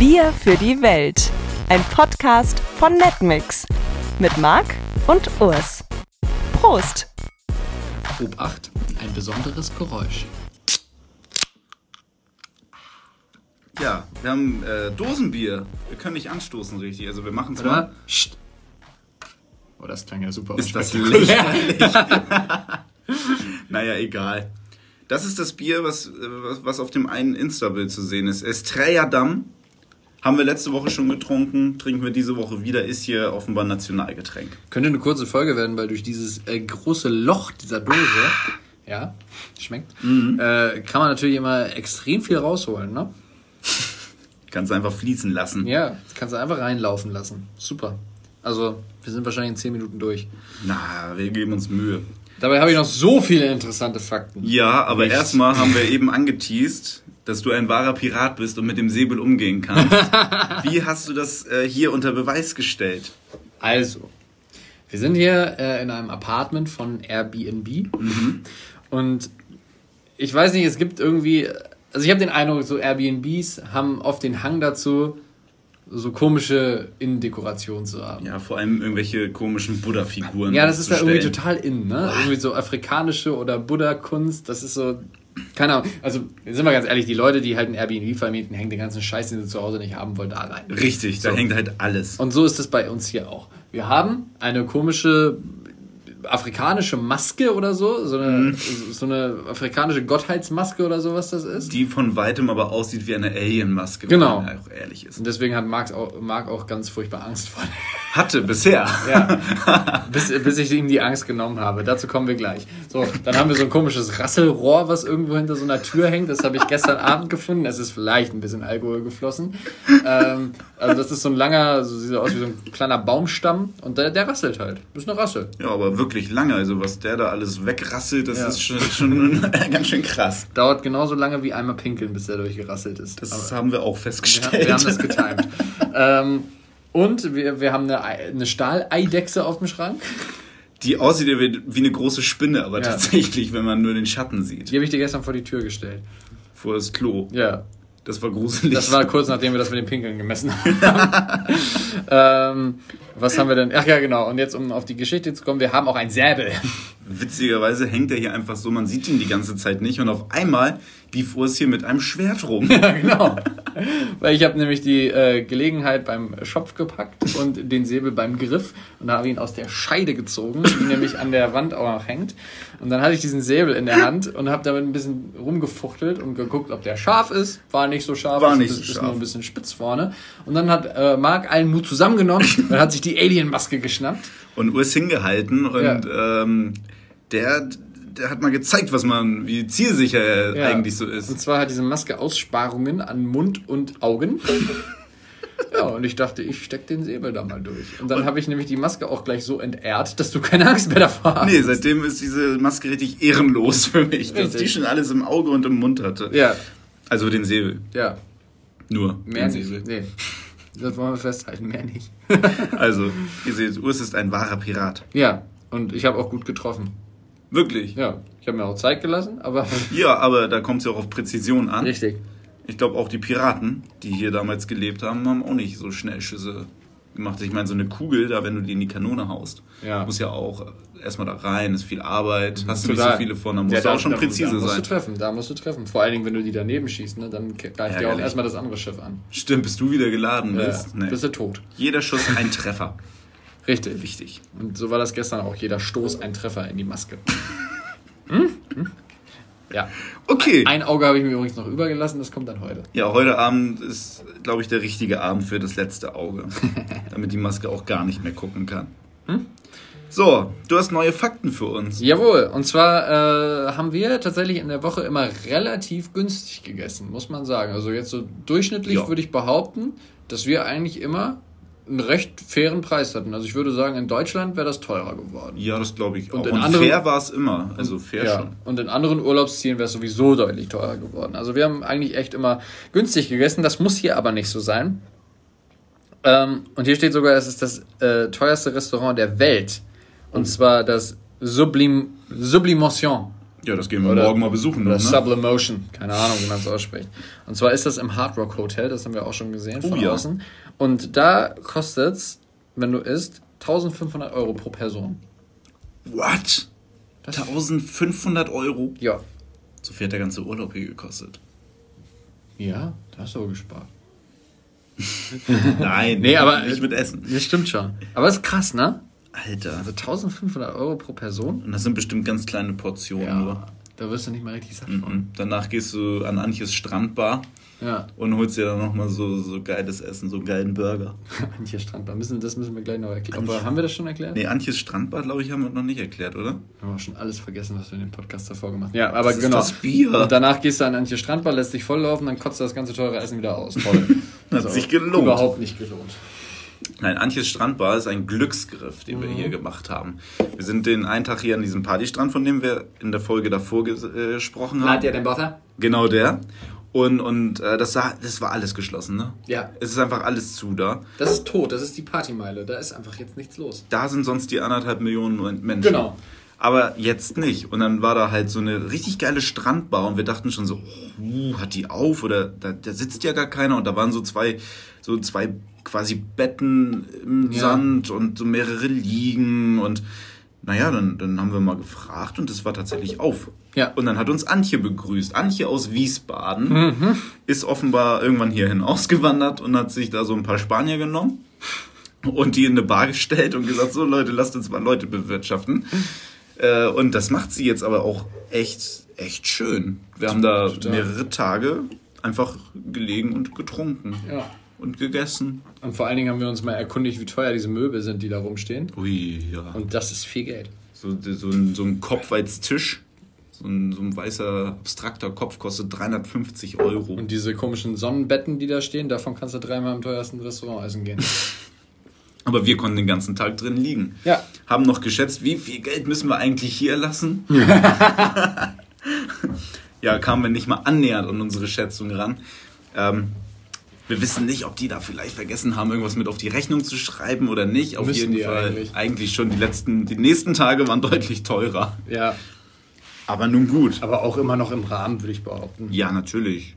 Bier für die Welt. Ein Podcast von Netmix. Mit Marc und Urs. Prost! Obacht, ein besonderes Geräusch. Ja, wir haben äh, Dosenbier. Wir können nicht anstoßen richtig. Also wir machen zwar. mal. Psst. Oh, das klang ja super. Ist das lächerlich? naja, egal. Das ist das Bier, was, äh, was, was auf dem einen Insta-Bild zu sehen ist. Estrella Damm. Haben wir letzte Woche schon getrunken, trinken wir diese Woche wieder, ist hier offenbar Nationalgetränk. Könnte eine kurze Folge werden, weil durch dieses äh, große Loch dieser Dose, ja, schmeckt, Mhm. äh, kann man natürlich immer extrem viel rausholen, ne? Kannst einfach fließen lassen. Ja, kannst du einfach reinlaufen lassen. Super. Also, wir sind wahrscheinlich in 10 Minuten durch. Na, wir geben uns Mühe. Dabei habe ich noch so viele interessante Fakten. Ja, aber erstmal haben wir eben angeteased, dass du ein wahrer Pirat bist und mit dem Säbel umgehen kannst. Wie hast du das äh, hier unter Beweis gestellt? Also, wir sind hier äh, in einem Apartment von Airbnb und ich weiß nicht, es gibt irgendwie, also ich habe den Eindruck, so Airbnbs haben oft den Hang dazu, so komische Innendekoration zu haben. Ja, vor allem irgendwelche komischen Buddha-Figuren. Ja, das ist da irgendwie total in, ne? Irgendwie so afrikanische oder Buddha-Kunst, das ist so, keine Ahnung. Also, sind wir ganz ehrlich, die Leute, die halt ein Airbnb vermieten, hängen den ganzen Scheiß, den sie zu Hause nicht haben wollen, da rein. Richtig, da So. hängt halt alles. Und so ist es bei uns hier auch. Wir haben eine komische afrikanische Maske oder so, so eine, so eine afrikanische Gottheitsmaske oder so, was das ist. Die von weitem aber aussieht wie eine Alien-Maske, Genau. wenn man auch ehrlich ist. Und deswegen hat Marc auch, Marc auch ganz furchtbar Angst vor. Hatte bisher. Ja, bis, bis ich ihm die Angst genommen habe. Dazu kommen wir gleich. So, dann haben wir so ein komisches Rasselrohr, was irgendwo hinter so einer Tür hängt. Das habe ich gestern Abend gefunden. Es ist vielleicht ein bisschen Alkohol geflossen. Ähm, also das ist so ein langer, so sieht aus wie so ein kleiner Baumstamm und der, der rasselt halt. Das ist eine Rassel. Ja, aber wirklich lange. Also was der da alles wegrasselt, das Ja. ist schon, schon ganz schön krass. Dauert genauso lange wie einmal pinkeln, bis der durchgerasselt ist. Das Aber haben wir auch wir, festgestellt. haben, wir haben das getimt. ähm, und wir, wir haben eine, Ei- eine Stahleidechse auf dem Schrank. Die aussieht wie eine große Spinne, aber Ja. tatsächlich, wenn man nur den Schatten sieht. Die habe ich dir gestern vor die Tür gestellt. Vor das Klo. Ja, Das war gruselig. Das war kurz nachdem wir das mit dem Pinkeln gemessen haben. ähm, was haben wir denn? Ach ja, genau. Und jetzt, um auf die Geschichte zu kommen, wir haben auch ein Säbel. Witzigerweise hängt er hier einfach so, man sieht ihn die ganze Zeit nicht und auf einmal lief Urs hier mit einem Schwert rum. ja, genau. Weil ich habe nämlich die äh, Gelegenheit beim Schopf gepackt und den Säbel beim Griff und habe ihn aus der Scheide gezogen, die nämlich an der Wand auch noch hängt. Und dann hatte ich diesen Säbel in der Hand und habe damit ein bisschen rumgefuchtelt und geguckt, ob der scharf ist. War nicht so scharf, War ist, nicht ist, so ist scharf. nur ein bisschen spitz vorne. Und dann hat äh, Marc allen Mut zusammengenommen und hat sich die Alien-Maske geschnappt. und Urs hingehalten und ähm, der, der hat mal gezeigt, was man, wie zielsicher er Ja. eigentlich so Und ist. zwar hat diese Maske Aussparungen an Mund und Augen. ja, und ich dachte, ich steck den Säbel da mal durch. Und dann habe ich nämlich die Maske auch gleich so entehrt, dass du keine Angst mehr davor hast. Nee, seitdem ist diese Maske richtig ehrenlos für mich, dass Richtig. die schon alles im Auge und im Mund hatte. Ja, Also den Säbel. ja. Nur. Mehr den nicht. Säbel. Nee. Das wollen wir festhalten, mehr nicht. Also, ihr seht, Urs ist ein wahrer Pirat. Ja, und ich habe auch gut getroffen. Wirklich. Ja, ich habe mir auch Zeit gelassen, aber. Ja, aber da kommt es ja auch auf Präzision an. Richtig. Ich glaube auch die Piraten, die hier damals gelebt haben, haben auch nicht so schnell Schüsse gemacht. Ich meine, so eine Kugel, da wenn du die in die Kanone haust, Ja. muss ja auch erstmal da rein, ist viel Arbeit, hast du nicht so viele von, da musst Ja, du auch schon da, präzise da musst sein. Du treffen, da musst du treffen. Vor allen Dingen, wenn du die daneben schießt, ne, dann greift dir auch erstmal das andere Schiff an. Stimmt, bis du wieder geladen Ja, bist. Nee. bist du tot. Jeder Schuss ein Treffer. Richtig. Wichtig. Und so war das gestern auch. Jeder Stoß ein Treffer in die Maske. Hm? Hm? Ja. Okay. Ein Auge habe ich mir übrigens noch übergelassen, das kommt dann heute. Ja, heute Abend ist, glaube ich, der richtige Abend für das letzte Auge. damit die Maske auch gar nicht mehr gucken kann. Hm? So, du hast neue Fakten für uns. Jawohl, und zwar äh, haben wir tatsächlich in der Woche immer relativ günstig gegessen, muss man sagen. Also jetzt so durchschnittlich Ja. würde ich behaupten, dass wir eigentlich immer einen recht fairen Preis hatten. Also ich würde sagen, in Deutschland wäre das teurer geworden. Ja, das glaube ich Und auch. in Und anderen- fair war es immer. Also fair Ja, schon. und in anderen Urlaubszielen wäre es sowieso deutlich teurer geworden. Also wir haben eigentlich echt immer günstig gegessen. Das muss hier aber nicht so sein. Ähm, und hier steht sogar, es ist das äh, teuerste Restaurant der Welt. Und zwar das Sublim Sublimation. Ja, das gehen wir Oder- morgen mal besuchen. Oder ne? Sublimotion, keine Ahnung, wie man es ausspricht. Und zwar ist das im Hard Rock Hotel, das haben wir auch schon gesehen von Oh ja. außen. Und da kostet es, wenn du isst, 1500 Euro pro Person. What? 1500 Euro? Ja. So viel hat der ganze Urlaub hier gekostet. Ja, da hast du aber gespart. Nein, Nee, aber- nicht mit Essen. Das stimmt schon. Aber das ist krass, ne? Alter. Also 1500 Euro pro Person? Und das sind bestimmt ganz kleine Portionen nur. Da wirst du nicht mal richtig satt von. Mhm. Danach gehst du an Antjes Strandbar Ja. und holst dir dann nochmal so, so geiles Essen, so einen geilen Burger. Antje Strandbar. Müssen, das müssen wir gleich noch erklären. Aber haben wir das schon erklärt? Nee, Antjes Strandbar, glaube ich, haben wir noch nicht erklärt, oder? Wir haben auch schon alles vergessen, was wir in dem Podcast davor gemacht haben. Ja, aber Das ist genau. das Bier. Und danach gehst du an Antje Strandbar, lässt dich volllaufen, dann kotzt du das ganze teure Essen wieder aus. Toll. Hat sich gelohnt. Überhaupt nicht gelohnt. Nein, Antjes Strandbar ist ein Glücksgriff, den wir Mhm. hier gemacht haben. Wir sind den einen Tag hier an diesem Partystrand, von dem wir in der Folge davor äh, gesprochen haben. den Butter? Genau der. Und, und äh, das, sah, das war alles geschlossen, ne? Ja. Es ist einfach alles zu da. Das ist tot, das ist die Partymeile. Da ist einfach jetzt nichts los. Da sind sonst die anderthalb Millionen Menschen. Genau. Aber jetzt nicht. Und dann war da halt so eine richtig geile Strandbar und wir dachten schon so, uh, hat die auf oder da, da sitzt ja gar keiner und da waren so zwei, so zwei quasi Betten im Ja. Sand und so mehrere Liegen und naja, dann, dann haben wir mal gefragt und es war tatsächlich auf. Ja. Und dann hat uns Antje begrüßt. Antje aus Wiesbaden ist offenbar irgendwann hierhin ausgewandert und hat sich da so ein paar Spanier genommen und die in eine Bar gestellt und gesagt, so Leute, lasst uns mal Leute bewirtschaften. Äh, und das macht sie jetzt aber auch echt, echt schön. Wir haben da Total. mehrere Tage einfach gelegen und getrunken Ja. und gegessen. Und vor allen Dingen haben wir uns mal erkundigt, wie teuer diese Möbel sind, die da rumstehen. Ui, ja. Und das ist viel Geld. So, so, ein, so ein Kopf als Tisch, so ein, so ein weißer, abstrakter Kopf kostet 350 Euro. Und diese komischen Sonnenbetten, die da stehen, davon kannst du dreimal im teuersten Restaurant essen gehen. Aber wir konnten den ganzen Tag drin liegen. Ja. Haben noch geschätzt, wie viel Geld müssen wir eigentlich hier lassen? ja, kamen wir nicht mal annähernd an unsere Schätzung ran. Ähm, wir wissen nicht, ob die da vielleicht vergessen haben, irgendwas mit auf die Rechnung zu schreiben oder nicht. Auf Müssen jeden Fall eigentlich. schon. Die letzten, die nächsten Tage waren deutlich teurer. Ja. Aber nun gut. Aber auch immer noch im Rahmen, würde ich behaupten. Ja, natürlich.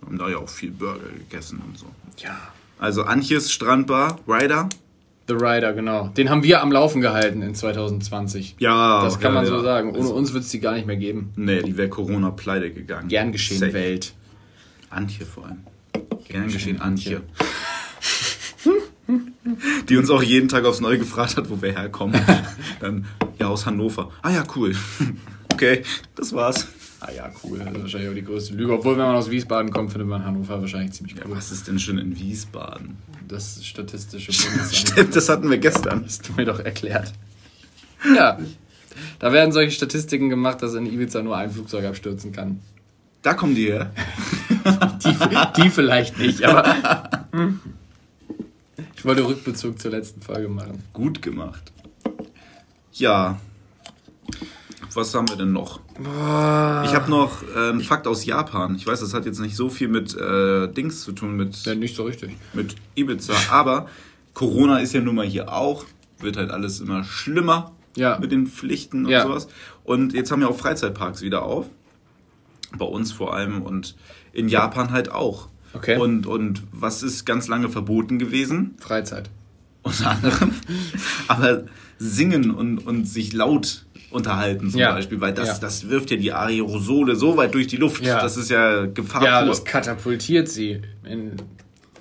Wir haben da ja auch viel Burger gegessen und so. Ja. Also Antjes Strandbar, Ryder. The Rider, genau. Den haben wir am Laufen gehalten in 2020. Ja, Das kann ja, man so ja. sagen. Ohne uns wird es die gar nicht mehr geben. Nee, die wäre Corona pleite gegangen. Gern geschehen, Safe. Welt. Antje vor allem. Gern geschehen, Antje. Die uns auch jeden Tag aufs Neue gefragt hat, wo wir herkommen. Dann, ja, aus Hannover. Ah ja, cool. Okay, das war's. Ah ja, cool. Das ist wahrscheinlich auch die größte Lüge. Obwohl, wenn man aus Wiesbaden kommt, findet man Hannover wahrscheinlich ziemlich cool. Was ist denn schon in Wiesbaden? Das statistische Bundesamt. Stimmt, das hatten wir gestern. Hast du mir doch erklärt. Ja. Da werden solche Statistiken gemacht, dass in Ibiza nur ein Flugzeug abstürzen kann. Da kommen die her. Die, die vielleicht nicht, aber. Ich wollte Rückbezug zur letzten Folge machen. Gut gemacht. Ja. Was haben wir denn noch? Ich habe noch äh, einen Fakt aus Japan. Ich weiß, das hat jetzt nicht so viel mit äh, Dings zu tun, mit, Ja, nicht so richtig. mit Ibiza. Aber Corona ist ja nun mal hier auch. Wird halt alles immer schlimmer Ja. mit den Pflichten und Ja. sowas. Und jetzt haben ja auch Freizeitparks wieder auf. Bei uns vor allem und in Japan halt auch. Okay. Und, und was ist ganz lange verboten gewesen? Freizeit. unter anderem. Aber singen und, und sich laut unterhalten zum Ja. Beispiel, weil das, Ja. das wirft ja die Aerosole so weit durch die Luft. Ja. Das ist ja Gefahr Ja, pur. das katapultiert sie in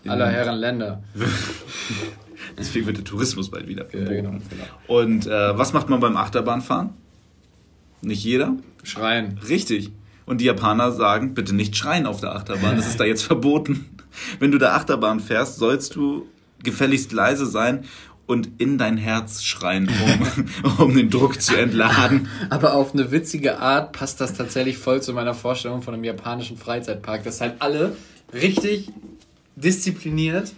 aller Herren Länder. Deswegen wird der Tourismus bald wieder Ja, genau, genau. Und äh, was macht man beim Achterbahnfahren? Nicht jeder? Schreien. Richtig. Und die Japaner sagen, bitte nicht schreien auf der Achterbahn, das ist da jetzt verboten. Wenn du der Achterbahn fährst, sollst du gefälligst leise sein und in dein Herz schreien, um, um den Druck zu entladen. Aber auf eine witzige Art passt das tatsächlich voll zu meiner Vorstellung von einem japanischen Freizeitpark, dass halt alle richtig diszipliniert,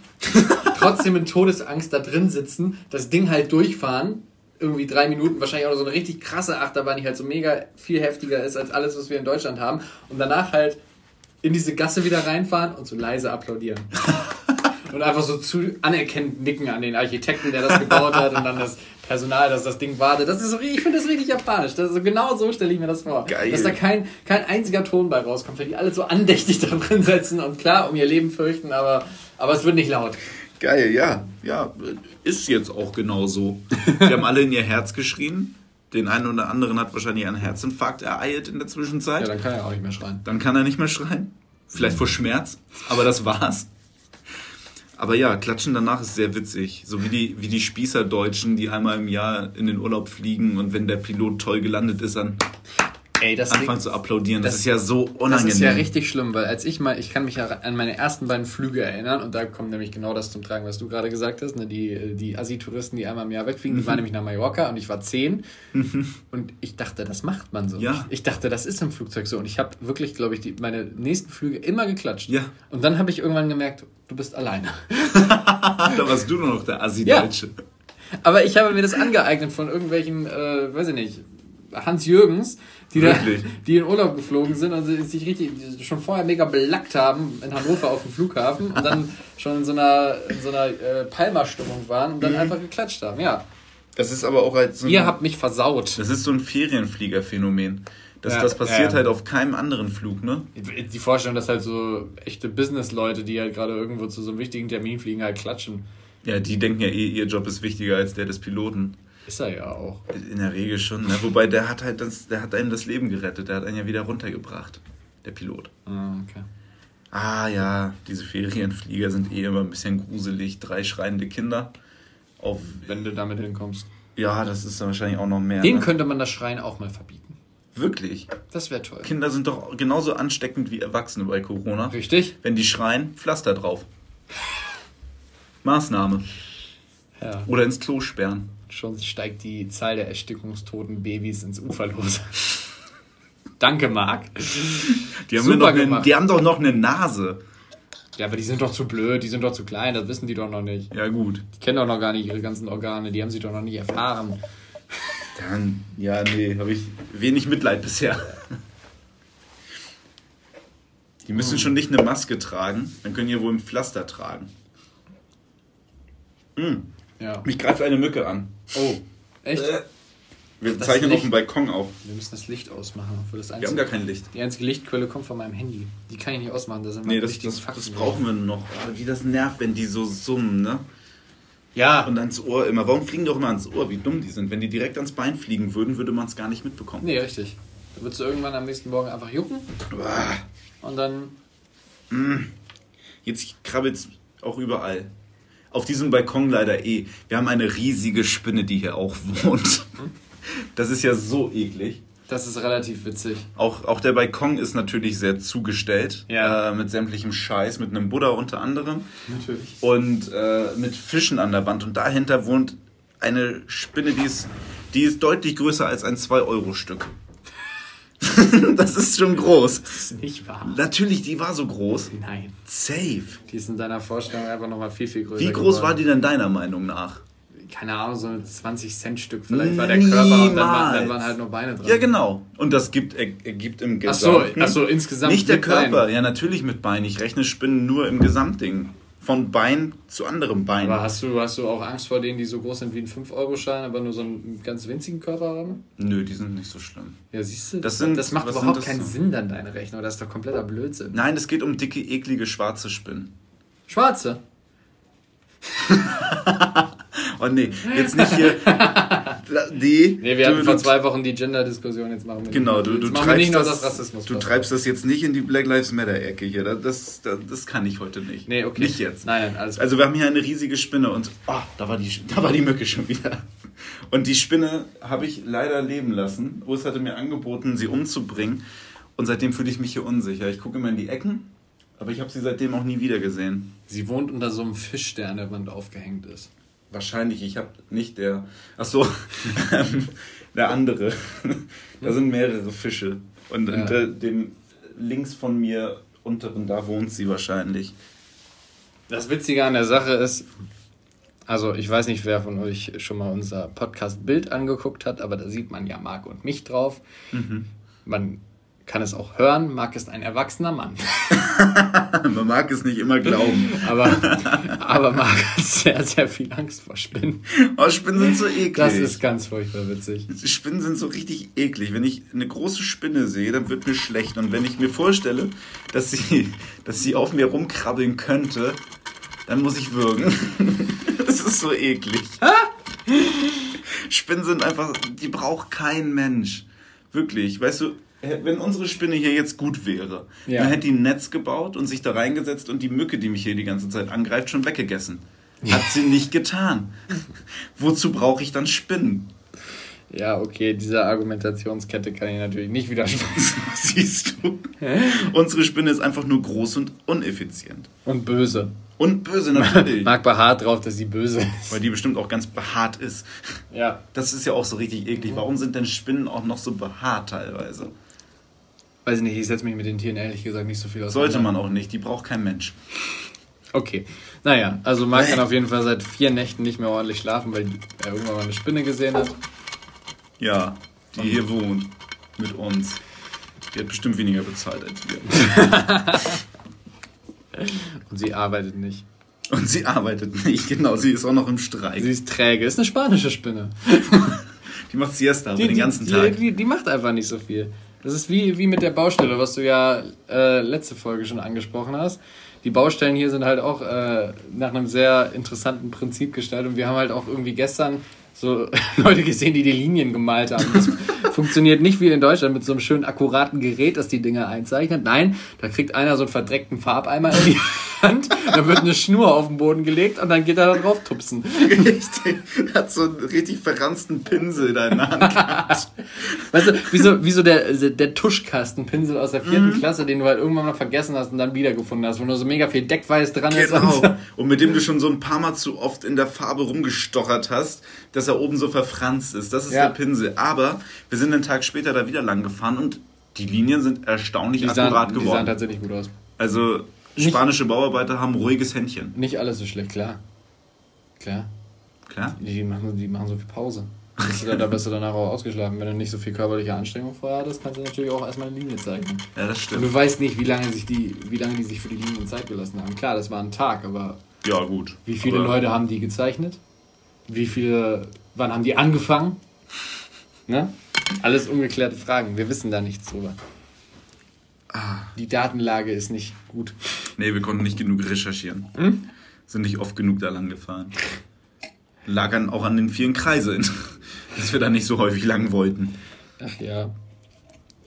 trotzdem in Todesangst da drin sitzen, das Ding halt durchfahren, irgendwie drei Minuten, wahrscheinlich auch so eine richtig krasse Achterbahn, die halt so mega viel heftiger ist als alles, was wir in Deutschland haben, und danach halt in diese Gasse wieder reinfahren und so leise applaudieren. Und einfach so zu anerkennend nicken an den Architekten, der das gebaut hat und dann das Personal, dass das Ding wartet. Das ist so, ich finde das richtig japanisch. Das ist genau so stelle ich mir das vor. Geil. Dass da kein, kein einziger Ton bei rauskommt, weil die alle so andächtig da drin sitzen und klar um ihr Leben fürchten, aber, aber es wird nicht laut. Geil, ja. Ja, ist jetzt auch genau so. Die haben alle in ihr Herz geschrien. Den einen oder anderen hat wahrscheinlich einen Herzinfarkt ereilt in der Zwischenzeit. Ja, dann kann er auch nicht mehr schreien. Dann kann er nicht mehr schreien. Vielleicht vor Schmerz, aber das war's. Aber ja, Klatschen danach ist sehr witzig. So wie die, wie die Spießerdeutschen, die einmal im Jahr in den Urlaub fliegen und wenn der Pilot toll gelandet ist, dann Ey, das anfangen zu applaudieren. Das, das- ist ja so Das unangenehm. ist ja richtig schlimm, weil als ich mal, ich kann mich ja an meine ersten beiden Flüge erinnern und da kommt nämlich genau das zum Tragen, was du gerade gesagt hast. Ne? Die, die Assi-Touristen, die einmal im Jahr wegfliegen, die waren nämlich nach Mallorca und ich war zehn und ich dachte, das macht man so. Ja. nicht. Ich dachte, das ist im Flugzeug so und ich habe wirklich, glaube ich, die, meine nächsten Flüge immer geklatscht. Ja. Und dann habe ich irgendwann gemerkt, du bist alleine. da warst du nur noch der Assi-Deutsche. Aber ich habe mir das angeeignet von irgendwelchen, äh, weiß ich nicht, Hans Jürgens, die, da, die in Urlaub geflogen sind und sich richtig schon vorher mega belackt haben in Hannover auf dem Flughafen und dann schon in so einer, in so einer äh, Palmer-Stimmung waren und dann Mhm. einfach geklatscht haben. Ja, Das ist aber auch halt so ein, ihr habt mich versaut. das ist so ein Ferienfliegerphänomen. Das, Ja, das passiert ja. halt auf keinem anderen Flug, ne? Die Vorstellung, dass halt so echte Business-Leute, die halt gerade irgendwo zu so einem wichtigen Termin fliegen, halt klatschen. Ja, die denken ja eh, ihr Job ist wichtiger als der des Piloten. Ist er ja auch. In der Regel schon. Ne? Wobei der hat halt das, der hat einem das Leben gerettet. Der hat einen ja wieder runtergebracht. Der Pilot. Ah, okay. Ah ja, diese Ferienflieger sind eh immer ein bisschen gruselig. Drei schreiende Kinder. Auf, Wenn du damit hinkommst. ja, das ist dann wahrscheinlich auch noch mehr. Den ne? könnte man das Schreien auch mal verbieten. Wirklich. Das wäre toll. Kinder sind doch genauso ansteckend wie Erwachsene bei Corona. Richtig? Wenn die schreien, Pflaster drauf. Maßnahme. Ja. Oder ins Klo sperren. Schon steigt die Zahl der erstickungstoten Babys ins Uferlose. Danke, Marc. Die haben, Super noch eine, die haben doch noch eine Nase. Ja, aber die sind doch zu blöd, die sind doch zu klein, das wissen die doch noch nicht. Ja, gut. Die kennen doch noch gar nicht ihre ganzen Organe, die haben sie doch noch nicht erfahren. Dann, ja, nee, habe ich wenig Mitleid bisher. Die müssen schon nicht eine Maske tragen, dann können die wohl ein Pflaster tragen. Hm, Ja. mich greift eine Mücke an. Oh, echt? Wir Das zeichnen Licht- auf dem Balkon auf. Wir müssen das Licht ausmachen. Für das Wir haben einzige, gar kein Licht. die einzige Lichtquelle kommt von meinem Handy. Die kann ich nicht ausmachen, da sind Nee, das, das, Fakten das brauchen wir noch. Aber wie das nervt, wenn die so summen, ne? Ja, Und ans Ohr immer. Warum fliegen die auch immer ans Ohr? Wie dumm die sind. Wenn die direkt ans Bein fliegen würden, würde man es gar nicht mitbekommen. nee, richtig. Da würdest du irgendwann am nächsten Morgen einfach jucken Uah. und dann Jetzt krabbelt es auch überall. Auf diesem Balkon leider eh. Wir haben eine riesige Spinne, die hier auch wohnt. Das ist ja so eklig. Das ist relativ witzig. Auch, auch der Balkon ist natürlich sehr zugestellt. Ja. Äh, mit sämtlichem Scheiß, mit einem Buddha unter anderem. Natürlich. Und äh, mit Fischen an der Wand. Und dahinter wohnt eine Spinne, die ist, die ist deutlich größer als ein 2-Euro-Stück. das ist schon groß. Das ist nicht wahr. Natürlich, die war so groß. Nein. Safe. Die ist in deiner Vorstellung einfach nochmal viel, viel größer. Wie groß war geworden. die denn deiner Meinung nach? Keine Ahnung, so ein 20-Cent-Stück vielleicht war der Körper und dann, war, dann waren halt nur Beine dran. Ja, genau. Und das gibt, er, ergibt im Ach so, Gesamten. ach so, insgesamt Nicht der mit Beinen. Körper, ja, natürlich mit Bein. Ich rechne Spinnen nur im Gesamtding. Von Bein zu anderem Bein. Aber hast du, hast du auch Angst vor denen, die so groß sind wie ein 5-Euro-Schein, aber nur so einen ganz winzigen Körper haben? Nö, die sind nicht so schlimm. Ja, siehst du, Das sind- das macht überhaupt das keinen so? Sinn, dann deine Rechnung. Das ist doch kompletter Blödsinn. Nein, es geht um dicke, eklige, schwarze Spinnen. Schwarze. Oh nee, jetzt nicht hier. Nee, Nee, wir du- hatten vor du- zwei Wochen die Gender-Diskussion, jetzt machen wir Genau, du, du, treibst nicht nur das, das Rassismus. du treibst das jetzt nicht in die Black Lives Matter-Ecke hier. Das, das, das, das kann ich heute nicht. Nee, okay. Nicht jetzt. Nein, nein, alles Also wir haben hier eine riesige Spinne und oh, da, war die, da war die Mücke schon wieder. Und die Spinne habe ich leider leben lassen. Urs hatte mir angeboten, sie umzubringen. Und seitdem fühle ich mich hier unsicher. Ich gucke immer in die Ecken, aber ich habe sie seitdem auch nie wieder gesehen. Sie wohnt unter so einem Fisch, der an der Wand aufgehängt ist. Wahrscheinlich, ich habe nicht der. Ach so, der andere. Da sind mehrere Fische. Und Ja. unter dem links von mir unteren, da wohnt sie wahrscheinlich. Das Witzige an der Sache ist, also ich weiß nicht, wer von euch schon mal unser Podcast-Bild angeguckt hat, aber da sieht man ja Marc und mich drauf. Man kann es auch hören. Marc ist ein erwachsener Mann. Man mag es nicht immer glauben. aber, aber Marc hat sehr, sehr viel Angst vor Spinnen. Oh, Spinnen sind so eklig. Das ist ganz furchtbar witzig. Spinnen sind so richtig eklig. Wenn ich eine große Spinne sehe, dann wird mir schlecht. Und wenn ich mir vorstelle, dass sie, dass sie auf mir rumkrabbeln könnte, dann muss ich würgen. Das ist so eklig. Spinnen sind einfach, die braucht kein Mensch. Wirklich. Weißt du, wenn unsere Spinne hier jetzt gut wäre, Ja. dann hätte die ein Netz gebaut und sich da reingesetzt und die Mücke, die mich hier die ganze Zeit angreift, schon weggegessen. Hat sie nicht getan. Wozu brauche ich dann Spinnen? Ja, okay, dieser Argumentationskette kann ich natürlich nicht widersprechen. Siehst du? Unsere Spinne ist einfach nur groß und uneffizient. Und böse. Und böse natürlich. Marc beharrt drauf, dass sie böse ist. Weil die bestimmt auch ganz behaart ist. Ja. Das ist ja auch so richtig eklig. Warum sind denn Spinnen auch noch so behaart teilweise? Weiß ich nicht, ich setze mich mit den Tieren ehrlich gesagt nicht so viel aus. Sollte man auch nicht. Die braucht kein Mensch. Okay. Naja, also Marc kann auf jeden Fall seit vier Nächten nicht mehr ordentlich schlafen, weil er irgendwann mal eine Spinne gesehen hat. Ja, die hier wohnt. Mit uns. Die hat bestimmt weniger bezahlt als wir. Und sie arbeitet nicht. Und sie arbeitet nicht. Genau, sie ist auch noch im Streik. Sie ist träge. Ist eine spanische Spinne. Die macht Siesta aber den ganzen die, Tag. Die, die macht einfach nicht so viel. Das ist wie, wie mit der Baustelle, was du ja äh, letzte Folge schon angesprochen hast. Die Baustellen hier sind halt auch äh, nach einem sehr interessanten Prinzip gestaltet. Und wir haben halt auch irgendwie gestern so Leute gesehen, die die Linien gemalt haben. Das funktioniert nicht wie in Deutschland mit so einem schönen akkuraten Gerät, das die Dinge einzeichnet. Nein, da kriegt einer so einen verdreckten Farbeimer in die Hand, da wird eine Schnur auf den Boden gelegt und dann geht er da drauf tupsen. Richtig. Hat so einen richtig verranzten Pinsel da in der Hand gehabt. Weißt du, wie so, wie so der, der Tuschkastenpinsel aus der vierten Klasse, den du halt irgendwann mal vergessen hast und dann wiedergefunden hast, wo nur so mega viel Deckweiß dran ist. Und so. Genau. Und mit dem du schon so ein paar Mal zu oft in der Farbe rumgestochert hast, dass er oben so verfranst ist. Das ist Ja. der Pinsel. Aber wir sind einen Tag später da wieder lang gefahren und die Linien sind erstaunlich Die akkurat sahen, die sahen geworden. tatsächlich gut aus. Also spanische Bauarbeiter haben ruhiges Händchen. Nicht alles so schlecht, klar. Klar. Klar? Die machen, die machen so viel Pause. Bist du da, da bist du danach auch ausgeschlafen. Wenn du nicht so viel körperliche Anstrengung vorher hattest, kannst du natürlich auch erstmal eine Linie zeichnen. Ja, das Und stimmt. du weißt nicht, wie lange, sich die, wie lange die sich für die Linien Zeit gelassen haben. Klar, das war ein Tag, aber Ja, gut. wie viele Aber Leute haben die gezeichnet? Wie viele, wann haben die angefangen? Ne? Alles ungeklärte Fragen. Wir wissen da nichts drüber. Die Datenlage ist nicht gut. Nee, wir konnten nicht genug recherchieren. Hm? Sind nicht oft genug da lang gefahren. Lag an, auch an den vielen Kreiseln, dass wir da nicht so häufig lang wollten. Ach ja.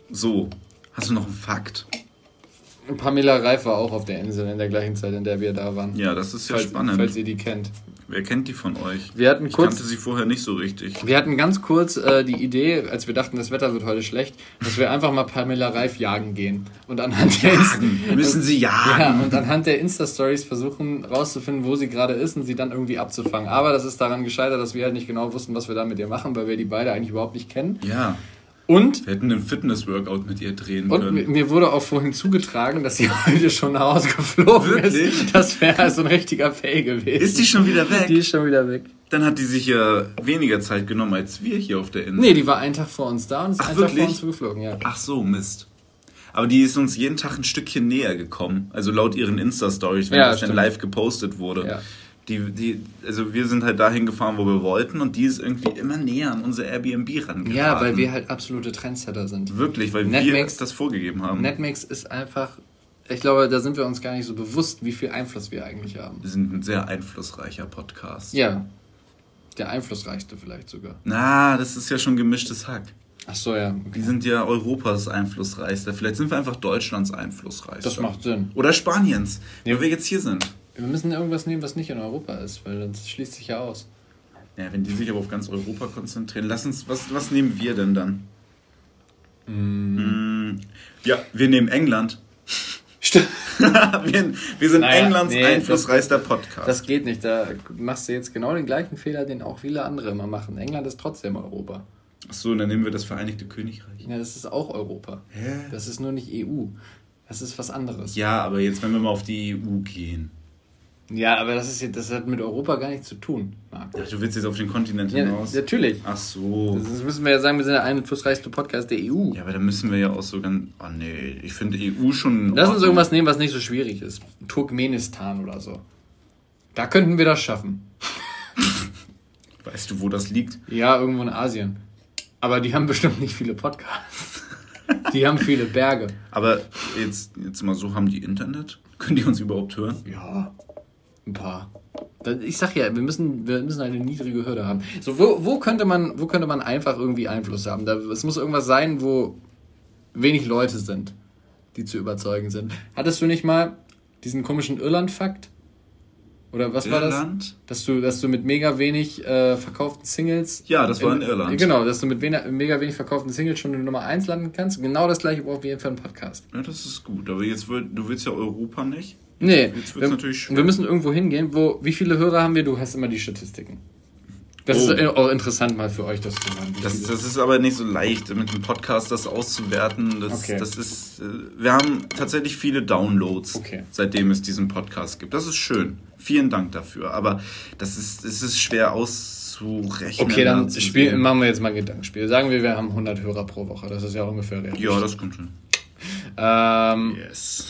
So, hast du noch einen Fakt? Pamela Reif war auch auf der Insel in der gleichen Zeit, in der wir da waren. Ja, das ist ja falls, spannend. falls ihr die kennt. Wer kennt die von euch? Wir hatten Ich kurz, kannte sie vorher nicht so richtig. wir hatten ganz kurz äh, die Idee, als wir dachten, das Wetter wird heute schlecht, dass wir einfach mal Pamela Reif jagen gehen. Und anhand der Insta- Müssen sie Ja, jagen? und anhand der Insta-Stories versuchen rauszufinden, wo sie gerade ist und sie dann irgendwie abzufangen. Aber das ist daran gescheitert, dass wir halt nicht genau wussten, was wir da mit ihr machen, weil wir die beide eigentlich überhaupt nicht kennen. Ja, Und, wir hätten einen Fitness-Workout mit ihr drehen und können. mi- mir wurde auch vorhin zugetragen, dass sie heute schon nach Hause geflogen Wirklich? ist. Das wäre so ein richtiger Fail gewesen. Ist die schon wieder weg? Die ist schon wieder weg. Dann hat die sich ja weniger Zeit genommen als wir hier auf der Insel. Nee, die war einen Tag vor uns da und ist Ach, einen Tag vor wirklich? uns zugeflogen, ja. Ach so, Mist. Aber die ist uns jeden Tag ein Stückchen näher gekommen. Also laut ihren Insta-Stories, wenn Ja, das dann stimmt. live gepostet wurde. Ja. Die, die, also wir sind halt dahin gefahren, wo wir wollten und die ist irgendwie immer näher an unser Airbnb rangeraten. Ja, weil wir halt absolute Trendsetter sind. Wirklich, weil Netmix- wir das vorgegeben haben. Netmix ist einfach, ich glaube, da sind wir uns gar nicht so bewusst, wie viel Einfluss wir eigentlich haben. wir sind ein sehr einflussreicher Podcast. Ja. Der einflussreichste vielleicht sogar. Na, das ist ja schon gemischtes Hack. Ach so, ja. Wir sind ja Europas einflussreichster. Vielleicht sind wir einfach Deutschlands einflussreichster. Das macht Sinn. Oder Spaniens, Ja. weil wir jetzt hier sind. Wir müssen irgendwas nehmen, was nicht in Europa ist, weil das schließt sich ja aus. Ja, wenn die sich aber auf ganz Europa konzentrieren, lass uns, was, was nehmen wir denn dann? Mm, Ja, wir nehmen England. Stimmt. wir, wir sind Naja, Englands nee, einflussreichster Podcast. Das geht nicht. Da machst du jetzt genau den gleichen Fehler, den auch viele andere immer machen. England ist trotzdem Europa. Achso, dann nehmen wir das Vereinigte Königreich. Ja, das ist auch Europa. Hä? Das ist nur nicht EU. Das ist was anderes. Ja, aber jetzt, wenn wir mal auf die EU gehen. Ja, aber das, ist, das hat mit Europa gar nichts zu tun, Marc. Ach, du willst jetzt auf den Kontinent Ja, hinaus? natürlich. Ach so. Das müssen wir ja sagen, wir sind der einflussreichste Podcast der EU. Ja, aber da müssen wir ja auch so ganz. Oh nee, ich finde EU schon. in Lass uns irgendwas nehmen, was nicht so schwierig ist. Turkmenistan oder so. Da könnten wir das schaffen. Weißt du, wo das liegt? Ja, irgendwo in Asien. Aber die haben bestimmt nicht viele Podcasts. Die haben viele Berge. Aber jetzt, jetzt mal so, haben die Internet? Können die uns überhaupt hören? Ja, ein paar. Ich sag ja, wir müssen, wir müssen eine niedrige Hürde haben. So, wo, wo, könnte man, wo könnte man einfach irgendwie Einfluss haben? Da, es muss irgendwas sein, wo wenig Leute sind, die zu überzeugen sind. Hattest du nicht mal diesen komischen Irland-Fakt? Oder was war das? Irland? Dass du, dass du mit mega wenig äh, verkauften Singles. Ja, das war in Irland. Genau, dass du mit wen- mega wenig verkauften Singles schon in Nummer 1 landen kannst. Genau das gleiche brauchen wir für einen Podcast. Ja, das ist gut. Aber jetzt will, du willst ja Europa nicht. Nee, Jetzt wird's wir, natürlich schwer. wir müssen irgendwo hingehen, wo, wie viele Hörer haben wir? Du hast immer die Statistiken. Das Oh. ist auch interessant mal für euch, das zu hören. Das, das ist aber nicht so leicht, mit dem Podcast das auszuwerten. Das, Okay. das ist, äh, wir haben tatsächlich viele Downloads, Okay. seitdem es diesen Podcast gibt. Das ist schön. Vielen Dank dafür. Aber das ist, es ist schwer auszurechnen. okay, dann spiel, machen wir jetzt mal ein Gedankenspiel. Sagen wir, wir haben 100 Hörer pro Woche. Das ist ja ungefähr realistisch. Ja, das kommt schon. Ähm, Yes.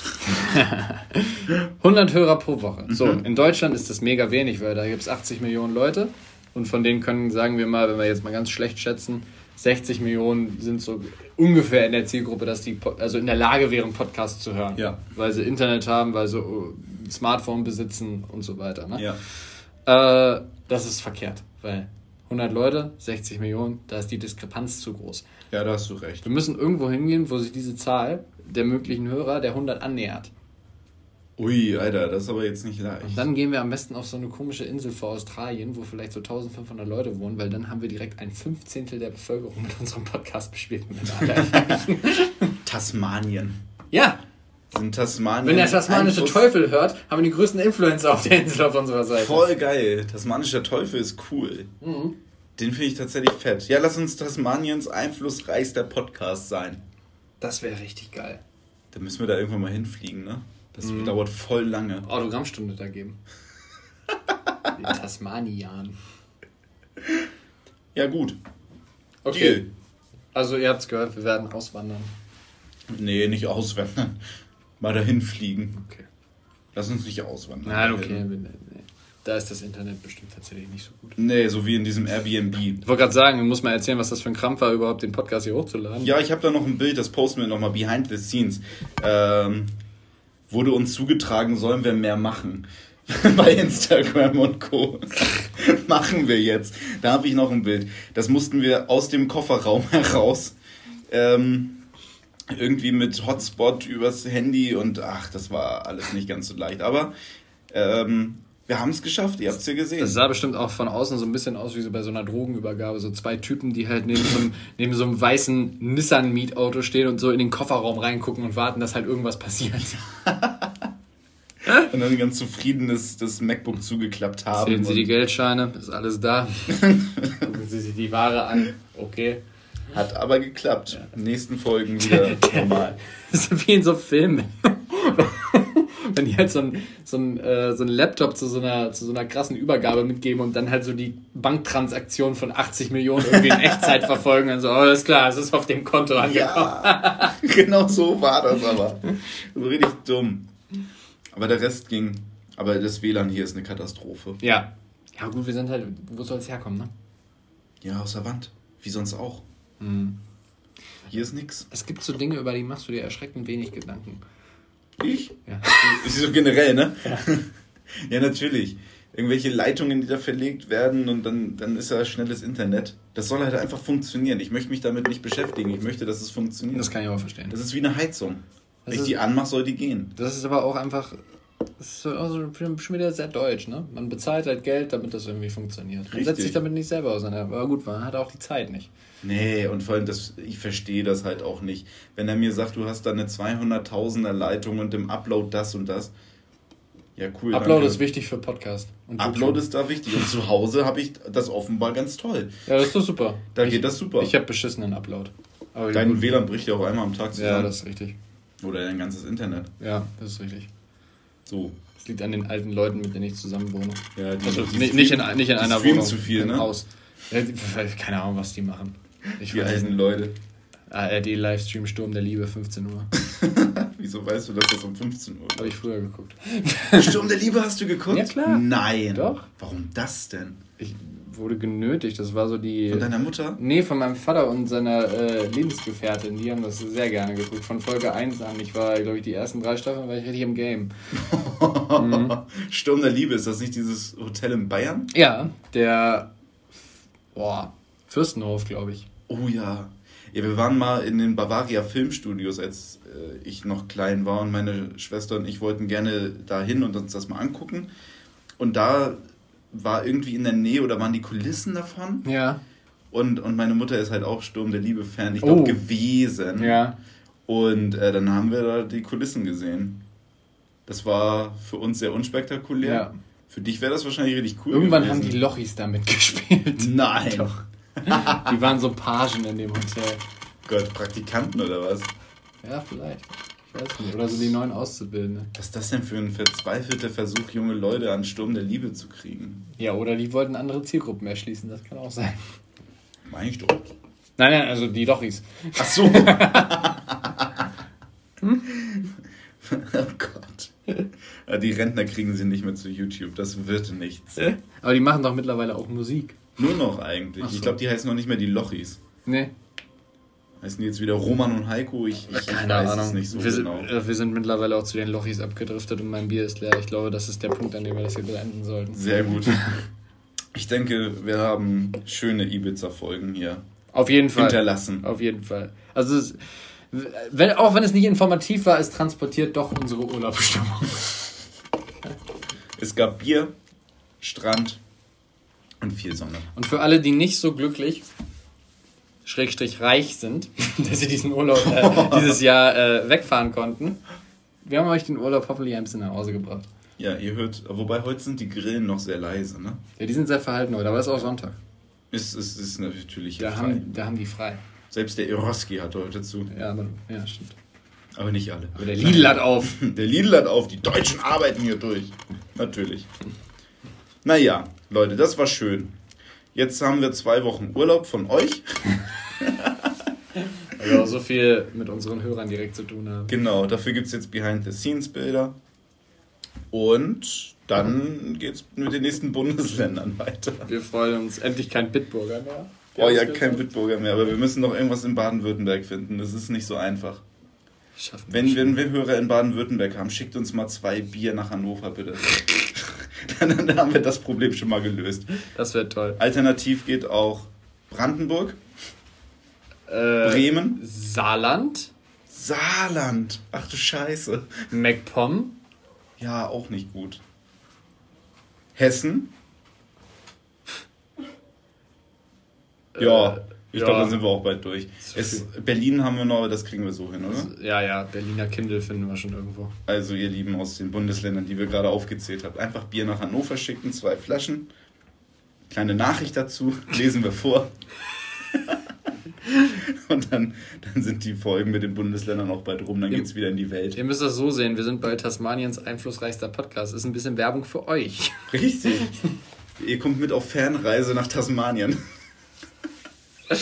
100 Hörer pro Woche. So, Mhm. in Deutschland ist das mega wenig, weil da gibt es 80 Millionen Leute. Und von denen können, sagen wir mal, wenn wir jetzt mal ganz schlecht schätzen, 60 Millionen sind so ungefähr in der Zielgruppe, dass die also in der Lage wären, Podcasts zu hören. Ja. Weil sie Internet haben, weil sie äh, Smartphone besitzen und so weiter. Ne? Ja. Äh, das ist verkehrt, weil 100 Leute, 60 Millionen, da ist die Diskrepanz zu groß. ja, da hast du recht. Wir müssen irgendwo hingehen, wo sich diese Zahl der möglichen Hörer der 100 annähert. Ui, Alter, das ist aber jetzt nicht leicht. Und dann gehen wir am besten auf so eine komische Insel vor Australien, wo vielleicht so 1500 Leute wohnen, weil dann haben wir direkt ein Fünfzehntel der Bevölkerung mit unserem Podcast bespielt. Tasmanien. ja, Sind Tasmanien. wenn der tasmanische Einfluss- Teufel hört, haben wir die größten Influencer auf der Insel auf unserer Seite. Voll geil. Tasmanischer Teufel ist cool. Mhm. Den finde ich tatsächlich fett. Ja, lass uns Tasmaniens einflussreichster Podcast sein. Das wäre richtig geil. Dann müssen wir da irgendwann mal hinfliegen, ne? Das Mhm. dauert voll lange. Autogrammstunde da geben. Die Tasmanian. Ja, gut. Okay. Deal. Also ihr habt es gehört, wir werden auswandern. Nee, nicht auswandern. Mal dahin fliegen. Okay. Lass uns nicht auswandern. Nein, okay. Da ist das Internet bestimmt tatsächlich nicht so gut. Nee, so wie in diesem Airbnb. Ich wollte gerade sagen, du musst mal erzählen, was das für ein Krampf war, überhaupt den Podcast hier hochzuladen. Ja, ich habe da noch ein Bild, das posten wir nochmal, behind the scenes. Ähm, wurde uns zugetragen, sollen wir mehr machen. Bei Instagram und Co. machen wir jetzt. Da habe ich noch ein Bild. Das mussten wir aus dem Kofferraum heraus. Ähm, irgendwie mit Hotspot übers Handy und ach, das war alles nicht ganz so leicht. Aber ähm, wir haben es geschafft, ihr habt es ja gesehen. Das sah bestimmt auch von außen so ein bisschen aus wie so bei so einer Drogenübergabe. So zwei Typen, die halt neben so einem, neben so einem weißen Nissan-Mietauto stehen und so in den Kofferraum reingucken und warten, dass halt irgendwas passiert. Und dann ganz zufrieden das, das MacBook zugeklappt haben. Zählen Sie die Geldscheine, ist alles da. Gucken Sie sich die Ware an. Okay. Hat aber geklappt. Nächsten Folgen wieder normal. Das ist wie in so Filmen. Wenn die halt so ein, so ein, äh, so ein Laptop zu so, einer, zu so einer krassen Übergabe mitgeben und dann halt so die Banktransaktion von 80 Millionen irgendwie in Echtzeit verfolgen und so, oh, alles klar, es ist auf dem Konto angekommen. Ja, genau so war das aber. So richtig dumm. Aber der Rest ging. Aber das WLAN hier ist eine Katastrophe. Ja. Ja, gut, wir sind halt, wo soll es herkommen, ne? Ja, aus der Wand. Wie sonst auch. Mhm. Hier ist nix. Es gibt so Dinge, über die machst du dir erschreckend wenig Gedanken. Ich? Ja. Ist so generell, ne? Ja. natürlich. Irgendwelche Leitungen, die da verlegt werden und dann, dann ist ja schnelles Internet. Das soll halt einfach funktionieren. Ich möchte mich damit nicht beschäftigen. Ich möchte, dass es funktioniert. Das kann ich aber verstehen. Das ist wie eine Heizung. Das Wenn ich ist- die anmache, soll die gehen. Das ist aber auch einfach, das ist so- also schon wieder sehr deutsch, ne? Man bezahlt halt Geld, damit das irgendwie funktioniert. Man Richtig. setzt sich damit nicht selber auseinander. Aber gut, man hat auch die Zeit nicht. Nee, und vor allem, das, ich verstehe das halt auch nicht. Wenn er mir sagt, du hast da eine 200.000er Leitung und im Upload das und das. Ja, cool. Upload danke. ist wichtig für Podcast. Upload ist da wichtig. Und zu Hause habe ich das offenbar ganz toll. Ja, das ist doch super. Da ich, geht das super. Ich habe beschissenen Upload. Aber Dein. WLAN bricht ja auch einmal am Tag zusammen. Ja, das ist richtig. Oder dein ganzes Internet. Ja, das ist richtig. So. Das liegt an den alten Leuten, mit denen ich zusammen wohne. Ja, die, Also die nicht, nicht, in, nicht in die einer Wohnung. zu viel, ne? Haus. Keine Ahnung, was die machen. Ich Die alten. Leute. ARD-Livestream Sturm der Liebe, 15 Uhr. Wieso weißt du, dass das um 15 Uhr Habe ich früher geguckt. Sturm der Liebe hast du geguckt? Ja, klar. Nein. Doch. Warum das denn? Ich wurde genötigt. Das war so die. Von deiner Mutter? Nee, von meinem Vater und seiner äh, Lebensgefährtin. Die haben das sehr gerne geguckt. Von Folge 1 an. Ich war, glaube ich, die ersten drei Staffeln war ich richtig im Game. Sturm der Liebe, ist das nicht dieses Hotel in Bayern? Ja, der. Boah, Fürstenhof, glaube ich. Oh ja. Ja, wir waren mal in den Bavaria Filmstudios, als äh, ich noch klein war und meine Schwester und ich wollten gerne dahin und uns das mal angucken. Und da war irgendwie in der Nähe oder waren die Kulissen davon. Ja. Und, und meine Mutter ist halt auch Sturm der Liebe-Fan, ich glaube, Oh. gewesen. Ja. Und äh, dann haben wir da die Kulissen gesehen. Das war für uns sehr unspektakulär. Ja. Für dich wäre das wahrscheinlich richtig cool. Irgendwann gewesen. haben die Lochis da mitgespielt. Nein. Doch. Die waren so Pagen in dem Hotel. Gott, Praktikanten oder was? Ja, vielleicht. Ich weiß nicht. Oder so die neuen Auszubildenden. Was ist das denn für ein verzweifelter Versuch, junge Leute an Sturm der Liebe zu kriegen? Ja, oder die wollten andere Zielgruppen erschließen. Das kann auch sein. Meine ich doch. Nein, nein, also die Lochis. Ach so. oh Gott. Die Rentner kriegen sie nicht mehr zu YouTube. Das wird nichts. Aber die machen doch mittlerweile auch Musik. Nur noch eigentlich. So. Ich glaube, die heißen noch nicht mehr die Lochis. Nee. Heißen die jetzt wieder Roman und Heiko? Ich, ich weiß es nicht so wir, sind, genau. äh, wir sind mittlerweile auch zu den Lochis abgedriftet und mein Bier ist leer. Ich glaube, das ist der Punkt, an dem wir das hier beenden sollten. Sehr gut. Ich denke, wir haben schöne Ibiza-Folgen hier Auf jeden Fall. hinterlassen. Auf jeden Fall. Also, es, wenn, auch wenn es nicht informativ war, es transportiert doch unsere Urlaubsstimmung. Es gab Bier, Strand und viel Sonne. Und für alle, die nicht so glücklich, schrägstrich reich sind, dass sie diesen Urlaub äh, dieses Jahr äh, wegfahren konnten, wir haben euch den Urlaub hoffentlich ein bisschen nach Hause gebracht. Ja, ihr hört, wobei heute sind die Grillen noch sehr leise, ne? Ja, die sind sehr verhalten heute, aber es ist auch Sonntag. Ist, ist, ist natürlich Da frei. haben, da haben die frei. Selbst der Eroski hat heute zu. Ja, aber, ja, stimmt. Aber nicht alle. Aber der Lidl hat auf. Der Lidl hat auf, die Deutschen arbeiten hier durch. Natürlich. Naja, Leute, das war schön. Jetzt haben wir zwei Wochen Urlaub von euch. Weil wir auch so viel mit unseren Hörern direkt zu tun haben. Genau, dafür gibt es jetzt Behind-the-Scenes-Bilder. Und dann geht's mit den nächsten Bundesländern weiter. Wir freuen uns endlich kein Bitburger mehr. Oh ja, kein Bitburger mehr, aber wir müssen noch irgendwas in Baden-Württemberg finden. Das ist nicht so einfach. Schaffen Wenn, wenn wir Hörer in Baden-Württemberg haben, schickt uns mal zwei Bier nach Hannover, bitte. dann, dann haben wir das Problem schon mal gelöst. Das wäre toll. Alternativ geht auch Brandenburg, Äh, Bremen, Saarland, Saarland. Ach du Scheiße. MacPom, Ja, auch nicht gut. Hessen. Ja, Äh, ich ja. glaube, dann sind wir auch bald durch. Es, Berlin haben wir noch, aber das kriegen wir so hin, oder? ja, ja, Berliner Kindle finden wir schon irgendwo. Also ihr Lieben aus den Bundesländern, die wir gerade aufgezählt haben, einfach Bier nach Hannover schicken, zwei Flaschen. Kleine Nachricht dazu, lesen wir vor. Und dann, dann sind die Folgen mit den Bundesländern auch bald rum, dann Ja. geht's wieder in die Welt. Ihr müsst das so sehen, wir sind bei Tasmaniens einflussreichster Podcast. Ist ein bisschen Werbung für euch. Richtig. Ihr kommt mit auf Fernreise nach Tasmanien.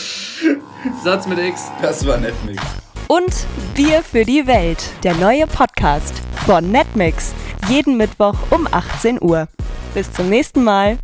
Satz mit X. Das war Netmix. Und Bier für die Welt, der neue Podcast von Netmix. Jeden Mittwoch um 18 Uhr. Bis zum nächsten Mal.